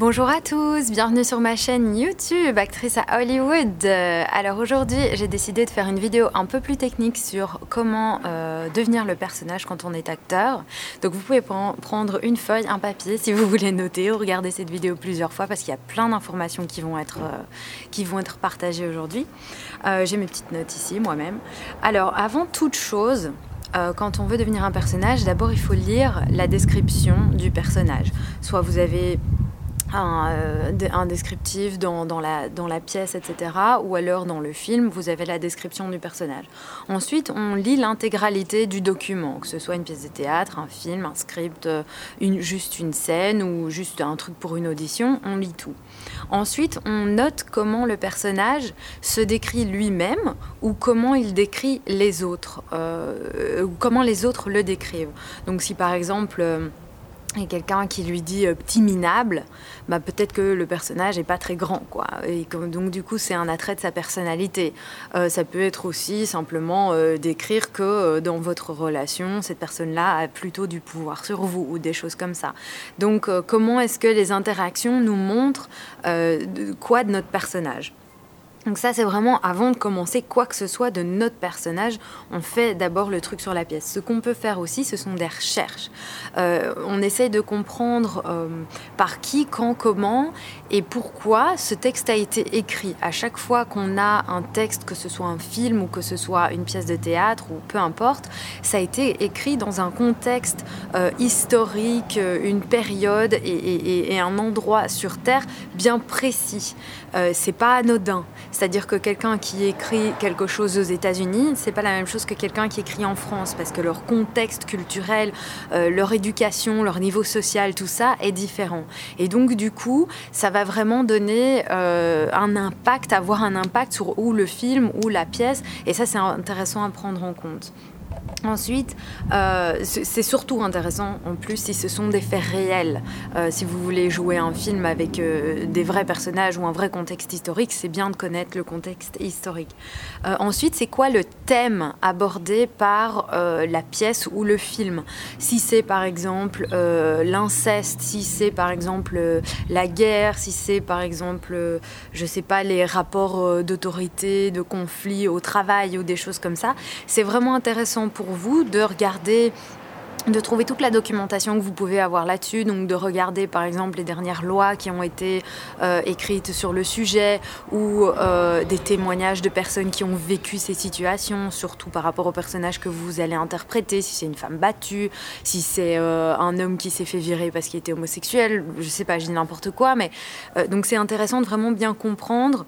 Bonjour à tous, bienvenue sur ma chaîne YouTube, actrice à Hollywood. Alors aujourd'hui, j'ai décidé de faire une vidéo un peu plus technique sur comment euh, devenir le personnage quand on est acteur. Donc vous pouvez prendre une feuille, un papier si vous voulez noter ou regarder cette vidéo plusieurs fois parce qu'il y a plein d'informations qui, vont être, euh, partagées aujourd'hui. Euh, j'ai mes petites notes ici moi-même. Alors avant toute chose, quand on veut devenir un personnage, d'abord il faut lire la description du personnage. Soit vous avez euh, un, descriptif dans, la, pièce, etc. Ou alors dans le film, vous avez la description du personnage. Ensuite, on lit l'intégralité du document, que ce soit une pièce de théâtre, un film, un script, euh, juste une scène ou juste un truc pour une audition, on lit tout. Ensuite, on note comment le personnage se décrit lui-même ou comment il décrit les autres, euh, ou comment les autres le décrivent. Donc si par exemple et quelqu'un qui lui dit euh, petit minable, bah, peut-être que le personnage n'est pas très grand. Quoi. Et donc du coup, c'est un attrait de sa personnalité. Euh, ça peut être aussi simplement euh, d'écrire que dans votre relation, cette personne-là a plutôt du pouvoir sur vous ou des choses comme ça. Donc comment est-ce que les interactions nous montrent quoi de notre personnage? Donc ça, c'est vraiment avant de commencer quoi que ce soit de notre personnage, on fait d'abord le truc sur la pièce. Ce qu'on peut faire aussi, ce sont des recherches. Euh, on essaye de comprendre euh, par qui, quand, comment et pourquoi ce texte a été écrit. À chaque fois qu'on a un texte, que ce soit un film ou que ce soit une pièce de théâtre ou peu importe, ça a été écrit dans un contexte euh, historique, une période et, et, un endroit sur Terre bien précis. c'est pas anodin. C'est-à-dire que quelqu'un qui écrit quelque chose aux États-Unis, c'est pas la même chose que quelqu'un qui écrit en France, parce que leur contexte culturel, euh, leur éducation, leur niveau social, tout ça est différent. Et donc du coup, ça va vraiment donner euh, un impact, avoir un impact sur le film ou la pièce. Et ça, c'est intéressant à prendre en compte. Ensuite, euh, c'est surtout intéressant en plus si ce sont des faits réels. Euh, si vous voulez jouer un film avec euh, des vrais personnages ou un vrai contexte historique, c'est bien de connaître le contexte historique. ensuite, c'est quoi le thème abordé par la pièce ou le film? Si c'est par exemple l'inceste, si c'est par exemple la guerre, si c'est par exemple, je sais pas, les rapports d'autorité, de conflit au travail ou des choses comme ça, c'est vraiment intéressant pour vous de regarder de trouver toute la documentation que vous pouvez avoir là-dessus, donc de regarder par exemple les dernières lois qui ont été euh, écrites sur le sujet ou euh, des témoignages de personnes qui ont vécu ces situations, surtout par rapport au personnage que vous allez interpréter, si c'est une femme battue, si c'est euh, un homme qui s'est fait virer parce qu'il était homosexuel, je sais pas, je dis n'importe quoi, mais donc c'est intéressant de vraiment bien comprendre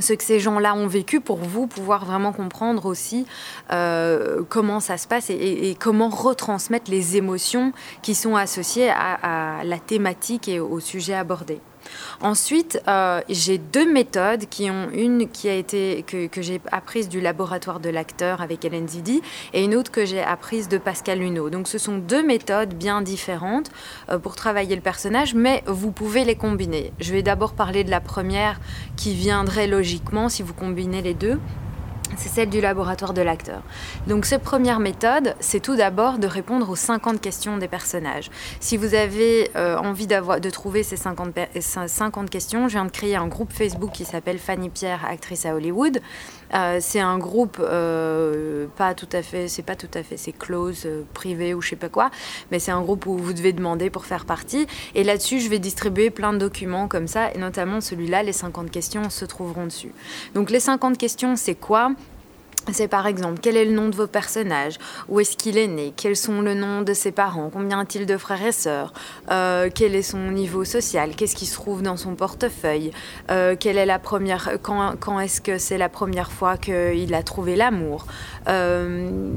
ce que ces gens-là ont vécu pour vous pouvoir vraiment comprendre aussi euh, comment ça se passe et, comment retransmettre les émotions qui sont associées à la thématique et au sujet abordé. Ensuite, euh, j'ai deux méthodes qui ont une qui a été que, j'ai apprise du laboratoire de l'acteur avec Hélène Zidi et une autre que j'ai apprise de Pascal Luneau. Donc, ce sont deux méthodes bien différentes euh, pour travailler le personnage, mais vous pouvez les combiner. Je vais d'abord parler de la première qui viendrait logiquement si vous combinez les deux c'est celle du laboratoire de l'acteur. Donc cette première méthode, c'est tout d'abord de répondre aux 50 questions des personnages. Si vous avez euh, envie de trouver ces 50, 50, questions, je viens de créer un groupe Facebook qui s'appelle Fanny Pierre, actrice à Hollywood. Euh, c'est un groupe euh, pas tout à fait, c'est pas tout à fait, c'est close, privé ou je sais pas quoi, mais c'est un groupe où vous devez demander pour faire partie. Et là-dessus, je vais distribuer plein de documents comme ça, et notamment celui-là, les 50 questions se trouveront dessus. Donc les 50 questions, c'est quoi? C'est par exemple quel est le nom de vos personnages, où est-ce qu'il est né, quels sont le nom de ses parents, combien a-t-il de frères et sœurs, euh, quel est son niveau social, qu'est-ce qui se trouve dans son portefeuille, euh, quelle est la première, quand, est-ce que c'est la première fois qu'il a trouvé l'amour? Euh,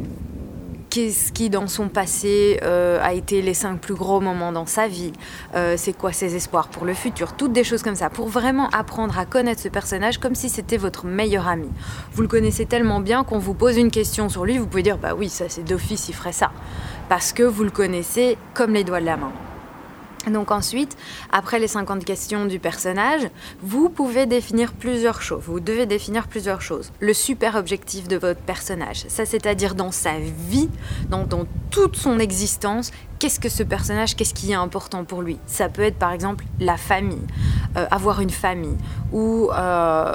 qu'est-ce qui dans son passé euh, a été les cinq plus gros moments dans sa vie, euh, c'est quoi ses espoirs pour le futur, toutes des choses comme ça, pour vraiment apprendre à connaître ce personnage comme si c'était votre meilleur ami. Vous le connaissez tellement bien qu'on vous pose une question sur lui, vous pouvez dire bah oui, ça c'est d'office, il ferait ça, parce que vous le connaissez comme les doigts de la main. Donc ensuite, après les 50 questions du personnage, vous pouvez définir plusieurs choses. Vous devez définir plusieurs choses. Le super objectif de votre personnage, ça c'est-à-dire dans sa vie, dans, toute son existence, qu'est-ce que ce personnage, qu'est-ce qui est important pour lui Ça peut être par exemple la famille, euh, avoir une famille, ou euh,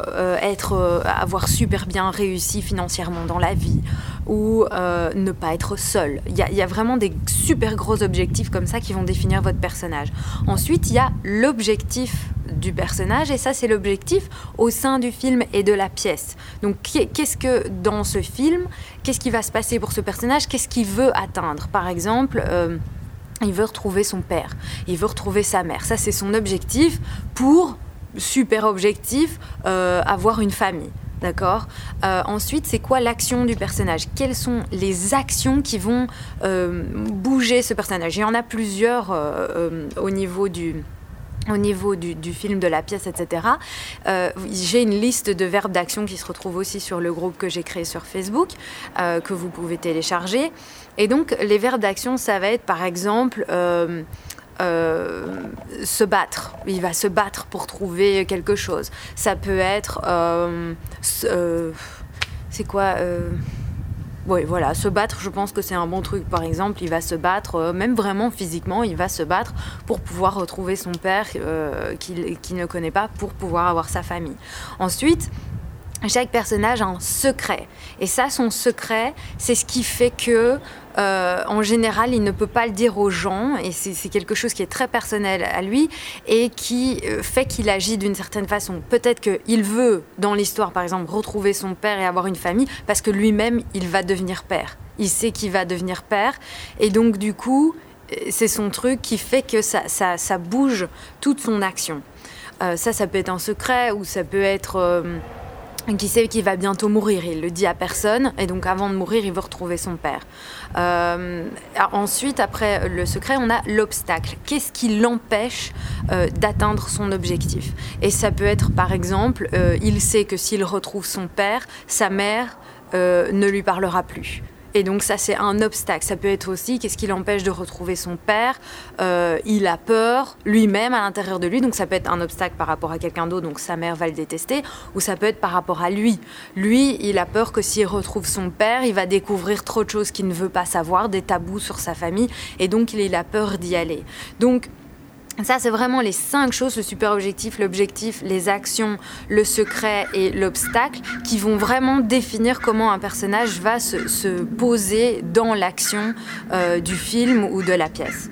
euh, être, avoir super bien réussi financièrement dans la vie, ou ne pas être seul. Il y, y, a vraiment des super gros objectifs comme ça qui vont définir votre personnage. Ensuite, il y a l'objectif du personnage et ça c'est l'objectif au sein du film et de la pièce. Donc qu'est-ce que dans ce film, qu'est-ce qui va se passer pour ce personnage, qu'est-ce qu'il veut atteindre? Par exemple, euh, il veut retrouver son père, il veut retrouver sa mère. Ça c'est son objectif pour super objectif euh, avoir une famille. D'accord euh, Ensuite, c'est quoi l'action du personnage? Quelles sont les actions qui vont bouger ce personnage? Il y en a plusieurs au niveau du, au niveau du, film, de la pièce, etc. Euh, j'ai une liste de verbes d'action qui se retrouve aussi sur le groupe que j'ai créé sur Facebook, euh, que vous pouvez télécharger. Et donc, les verbes d'action, ça va être par exemple euh, se battre. Il va se battre pour trouver quelque chose. Ça peut être. c'est quoi oui, voilà, se battre, je pense que c'est un bon truc. Par exemple, il va se battre, euh, même vraiment physiquement, il va se battre pour pouvoir retrouver son père euh, qu'il ne connaît pas, pour pouvoir avoir sa famille. Ensuite, chaque personnage a un secret. Et ça, son secret, c'est ce qui fait que, euh, en général, il ne peut pas le dire aux gens. Et c'est quelque chose qui est très personnel à lui et qui euh, fait qu'il agit d'une certaine façon. Peut-être qu'il veut, dans l'histoire, par exemple, retrouver son père et avoir une famille parce que lui-même, il va devenir père. Il sait qu'il va devenir père. Et donc, du coup, euh, c'est son truc qui fait que ça, ça, bouge toute son action. ça, ça peut être un secret ou ça peut être qui sait qu'il va bientôt mourir. Il le dit à personne, et donc avant de mourir, il veut retrouver son père. Euh, ensuite, après le secret, on a l'obstacle. Qu'est-ce qui l'empêche euh, d'atteindre son objectif? Et ça peut être, par exemple, euh, il sait que s'il retrouve son père, sa mère ne lui parlera plus. Et donc ça, c'est un obstacle. Ça peut être aussi, qu'est-ce qui l'empêche de retrouver son père? Euh, Il a peur lui-même à l'intérieur de lui, donc ça peut être un obstacle par rapport à quelqu'un d'autre, donc sa mère va le détester, ou ça peut être par rapport à lui. Lui, il a peur que s'il retrouve son père, il va découvrir trop de choses qu'il ne veut pas savoir, des tabous sur sa famille, et donc il a peur d'y aller. Donc ça, c'est vraiment les cinq choses, le super objectif, l'objectif, les actions, le secret et l'obstacle, qui vont vraiment définir comment un personnage va se, poser dans l'action euh, du film ou de la pièce.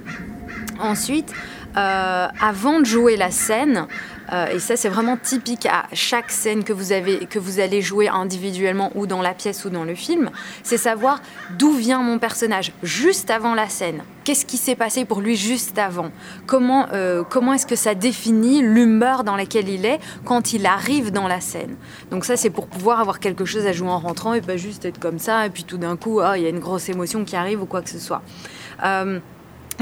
Ensuite, avant de jouer la scène, euh, et ça, c'est vraiment typique à chaque scène que vous, avez, que vous allez jouer individuellement ou dans la pièce ou dans le film, c'est savoir d'où vient mon personnage juste avant la scène. Qu'est-ce qui s'est passé pour lui juste avant? Comment, euh, comment est-ce que ça définit l'humeur dans laquelle il est quand il arrive dans la scène? Donc ça, c'est pour pouvoir avoir quelque chose à jouer en rentrant et pas juste être comme ça et puis tout d'un coup, ah, il y a une grosse émotion qui arrive ou quoi que ce soit. Euh,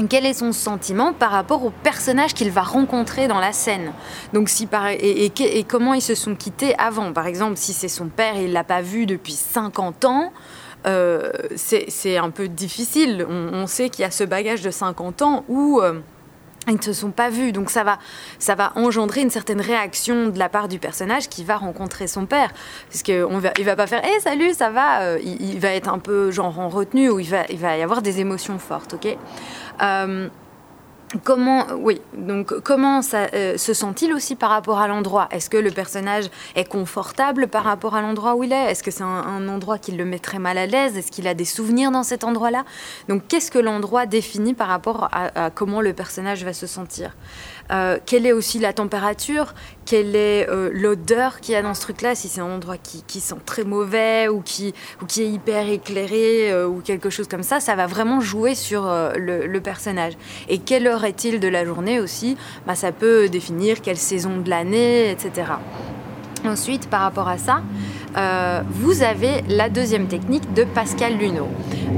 quel est son sentiment par rapport au personnage qu'il va rencontrer dans la scène? Donc si par, et, comment ils se sont quittés avant? Par exemple, si c'est son père et il l'a pas vu depuis 50 ans, euh, c'est un peu difficile. On, sait qu'il y a ce bagage de 50 ans où... Euh, ils ne se sont pas vus. Donc ça va, ça va engendrer une certaine réaction de la part du personnage qui va rencontrer son père. Parce qu'il il va pas faire hey, salut, ça va euh, il, va être un peu genre en retenue ou il va, il va y avoir des émotions fortes. ok? Euh, Comment, oui, donc comment euh, se sent-il aussi par rapport à l'endroit? Est-ce que le personnage est confortable par rapport à l'endroit où il est? Est-ce que c'est un, endroit qui le mettrait mal à l'aise? Est-ce qu'il a des souvenirs dans cet endroit-là? Donc qu'est-ce que l'endroit définit par rapport à comment le personnage va se sentir? Euh, quelle est aussi la température, quelle est euh, l'odeur qu'il y a dans ce truc-là, si c'est un endroit qui, sent très mauvais ou qui, ou qui est hyper éclairé euh, ou quelque chose comme ça, ça va vraiment jouer sur le, personnage. Et quelle heure est-il de la journée aussi? Bah, Ça peut définir quelle saison de l'année, etc. Ensuite, par rapport à ça, euh, vous avez la deuxième technique de Pascal Luneau.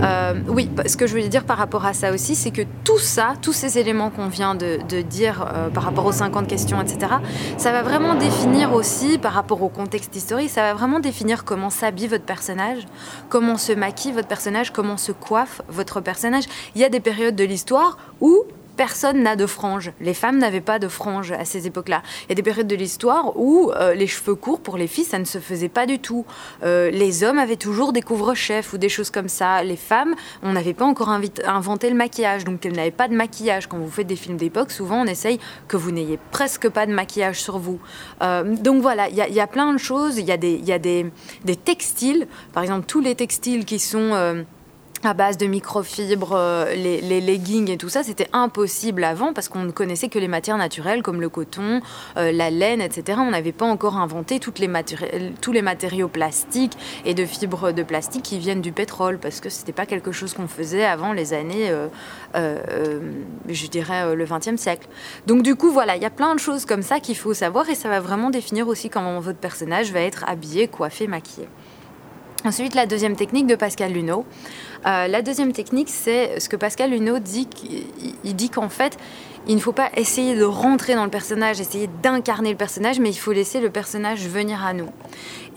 Euh, oui, ce que je voulais dire par rapport à ça aussi, c'est que tout ça, tous ces éléments qu'on vient de, dire euh, par rapport aux 50 questions, etc., ça va vraiment définir aussi, par rapport au contexte historique, ça va vraiment définir comment s'habille votre personnage, comment se maquille votre personnage, comment se coiffe votre personnage. Il y a des périodes de l'histoire où personne n'a de franges. Les femmes n'avaient pas de franges à ces époques-là. Il y a des périodes de l'histoire où euh, les cheveux courts pour les filles, ça ne se faisait pas du tout. Euh, les hommes avaient toujours des couvre-chefs ou des choses comme ça. Les femmes, on n'avait pas encore inventé le maquillage, donc elles n'avaient pas de maquillage. Quand vous faites des films d'époque, souvent on essaye que vous n'ayez presque pas de maquillage sur vous. Euh, donc voilà, il y, a plein de choses. Il y a, des, textiles, par exemple tous les textiles qui sont à base de microfibres, euh, les, leggings et tout ça, c'était impossible avant parce qu'on ne connaissait que les matières naturelles comme le coton, euh, la laine, etc. On n'avait pas encore inventé tous les matériaux plastiques et de fibres de plastique qui viennent du pétrole parce que ce n'était pas quelque chose qu'on faisait avant les années, euh, je dirais, le XXe siècle. Donc du coup, voilà, il y a plein de choses comme ça qu'il faut savoir et ça va vraiment définir aussi comment votre personnage va être habillé, coiffé, maquillé. Ensuite, la deuxième technique de Pascal Luneau. Euh, la deuxième technique, c'est ce que Pascal Luneau dit. Il dit qu'en fait, il ne faut pas essayer de rentrer dans le personnage, essayer d'incarner le personnage, mais il faut laisser le personnage venir à nous.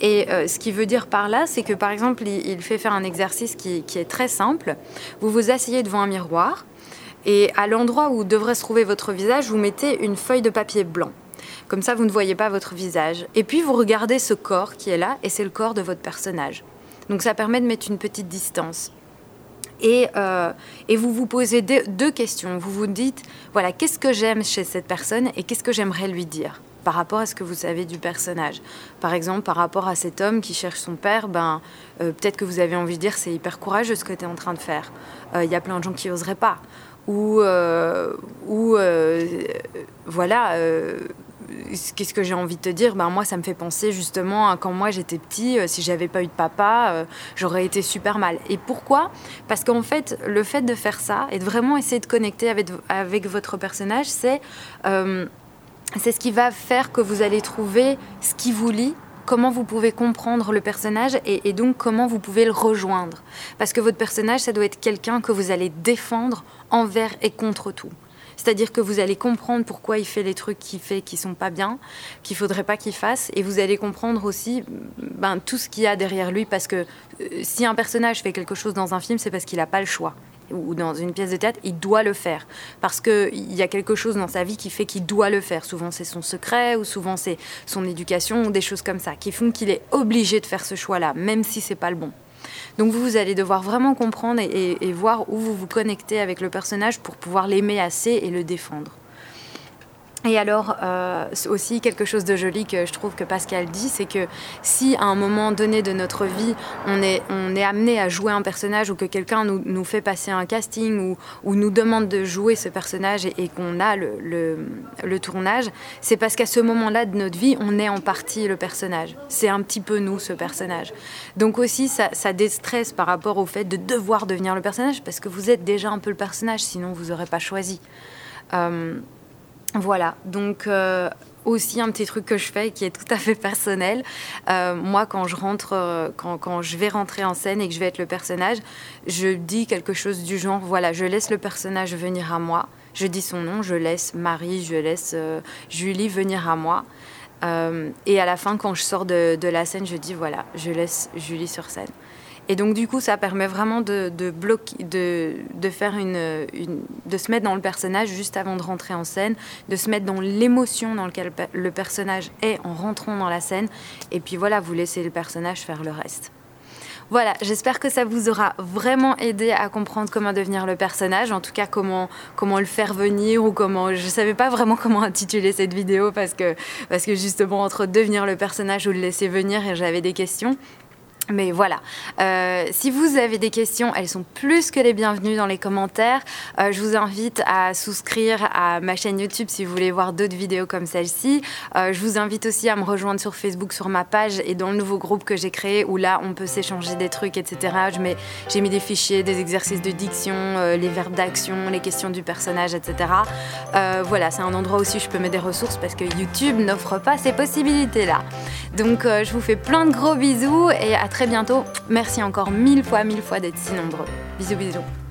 Et euh, ce qu'il veut dire par là, c'est que par exemple, il, fait faire un exercice qui, qui est très simple. Vous vous asseyez devant un miroir et à l'endroit où devrait se trouver votre visage, vous mettez une feuille de papier blanc. Comme ça, vous ne voyez pas votre visage. Et puis, vous regardez ce corps qui est là, et c'est le corps de votre personnage. Donc, ça permet de mettre une petite distance. Et, euh, et, vous vous posez deux, questions. Vous vous dites, voilà, qu'est-ce que j'aime chez cette personne et qu'est-ce que j'aimerais lui dire par rapport à ce que vous savez du personnage? Par exemple, par rapport à cet homme qui cherche son père, ben, euh, peut-être que vous avez envie de dire, c'est hyper courageux ce que tu es en train de faire. Euh, il y a plein de gens qui n'oseraient pas. Ou, ou voilà, qu'est-ce que j'ai envie de te dire ben, Moi, ça me fait penser justement à quand moi j'étais petit, euh, si j'avais pas eu de papa, euh, j'aurais été super mal. Et pourquoi? Parce qu'en fait, le fait de faire ça et de vraiment essayer de connecter avec, votre personnage, c'est euh, c'est ce qui va faire que vous allez trouver ce qui vous lie comment vous pouvez comprendre le personnage et, et, donc comment vous pouvez le rejoindre. Parce que votre personnage, ça doit être quelqu'un que vous allez défendre envers et contre tout. C'est-à-dire que vous allez comprendre pourquoi il fait les trucs qu'il fait qui sont pas bien, qu'il faudrait pas qu'il fasse, et vous allez comprendre aussi ben, tout ce qu'il y a derrière lui, parce que euh, si un personnage fait quelque chose dans un film, c'est parce qu'il n'a pas le choix ou dans une pièce de théâtre, il doit le faire. Parce qu'il y a quelque chose dans sa vie qui fait qu'il doit le faire. Souvent, c'est son secret, ou souvent, c'est son éducation, ou des choses comme ça, qui font qu'il est obligé de faire ce choix-là, même si c'est pas le bon. Donc vous, allez devoir vraiment comprendre et, voir où vous vous connectez avec le personnage pour pouvoir l'aimer assez et le défendre. Et alors, euh, aussi quelque chose de joli que je trouve que Pascal dit, c'est que si à un moment donné de notre vie, on est, on est amené à jouer un personnage ou que quelqu'un nous, nous, fait passer un casting ou, ou, nous demande de jouer ce personnage et, qu'on a le, le, le tournage, c'est parce qu'à ce moment-là de notre vie, on est en partie le personnage. C'est un petit peu nous, ce personnage. Donc aussi, ça, ça déstresse par rapport au fait de devoir devenir le personnage parce que vous êtes déjà un peu le personnage, sinon vous n'aurez pas choisi. Euh, voilà, donc euh, aussi un petit truc que je fais qui est tout à fait personnel. Euh, moi, quand je rentre, euh, quand, quand, je vais rentrer en scène et que je vais être le personnage, je dis quelque chose du genre, voilà, je laisse le personnage venir à moi. Je dis son nom, je laisse Marie, je laisse Julie venir à moi. et à la fin, quand je sors de, de la scène, je dis, voilà, je laisse Julie sur scène. Et donc du coup, ça permet vraiment de, bloquer, de, de se mettre dans le personnage juste avant de rentrer en scène, de se mettre dans l'émotion dans laquelle le personnage est en rentrant dans la scène. Et puis voilà, vous laissez le personnage faire le reste. Voilà, j'espère que ça vous aura vraiment aidé à comprendre comment devenir le personnage, en tout cas comment, comment le faire venir ou comment... Je ne savais pas vraiment comment intituler cette vidéo parce que, parce que justement entre devenir le personnage ou le laisser venir, j'avais des questions. Mais voilà, euh, si vous avez des questions, elles sont plus que les bienvenues dans les commentaires. Euh, je vous invite à souscrire à ma chaîne YouTube si vous voulez voir d'autres vidéos comme celle-ci. Euh, je vous invite aussi à me rejoindre sur Facebook, sur ma page et dans le nouveau groupe que j'ai créé où là on peut s'échanger des trucs, etc. J'ai mis des fichiers, des exercices de diction, les verbes d'action, les questions du personnage, etc. voilà, c'est un endroit aussi où je peux mettre des ressources parce que YouTube n'offre pas ces possibilités-là. Donc je vous fais plein de gros bisous et à très bientôt. Merci encore mille fois, mille fois d'être si nombreux. Bisous, bisous.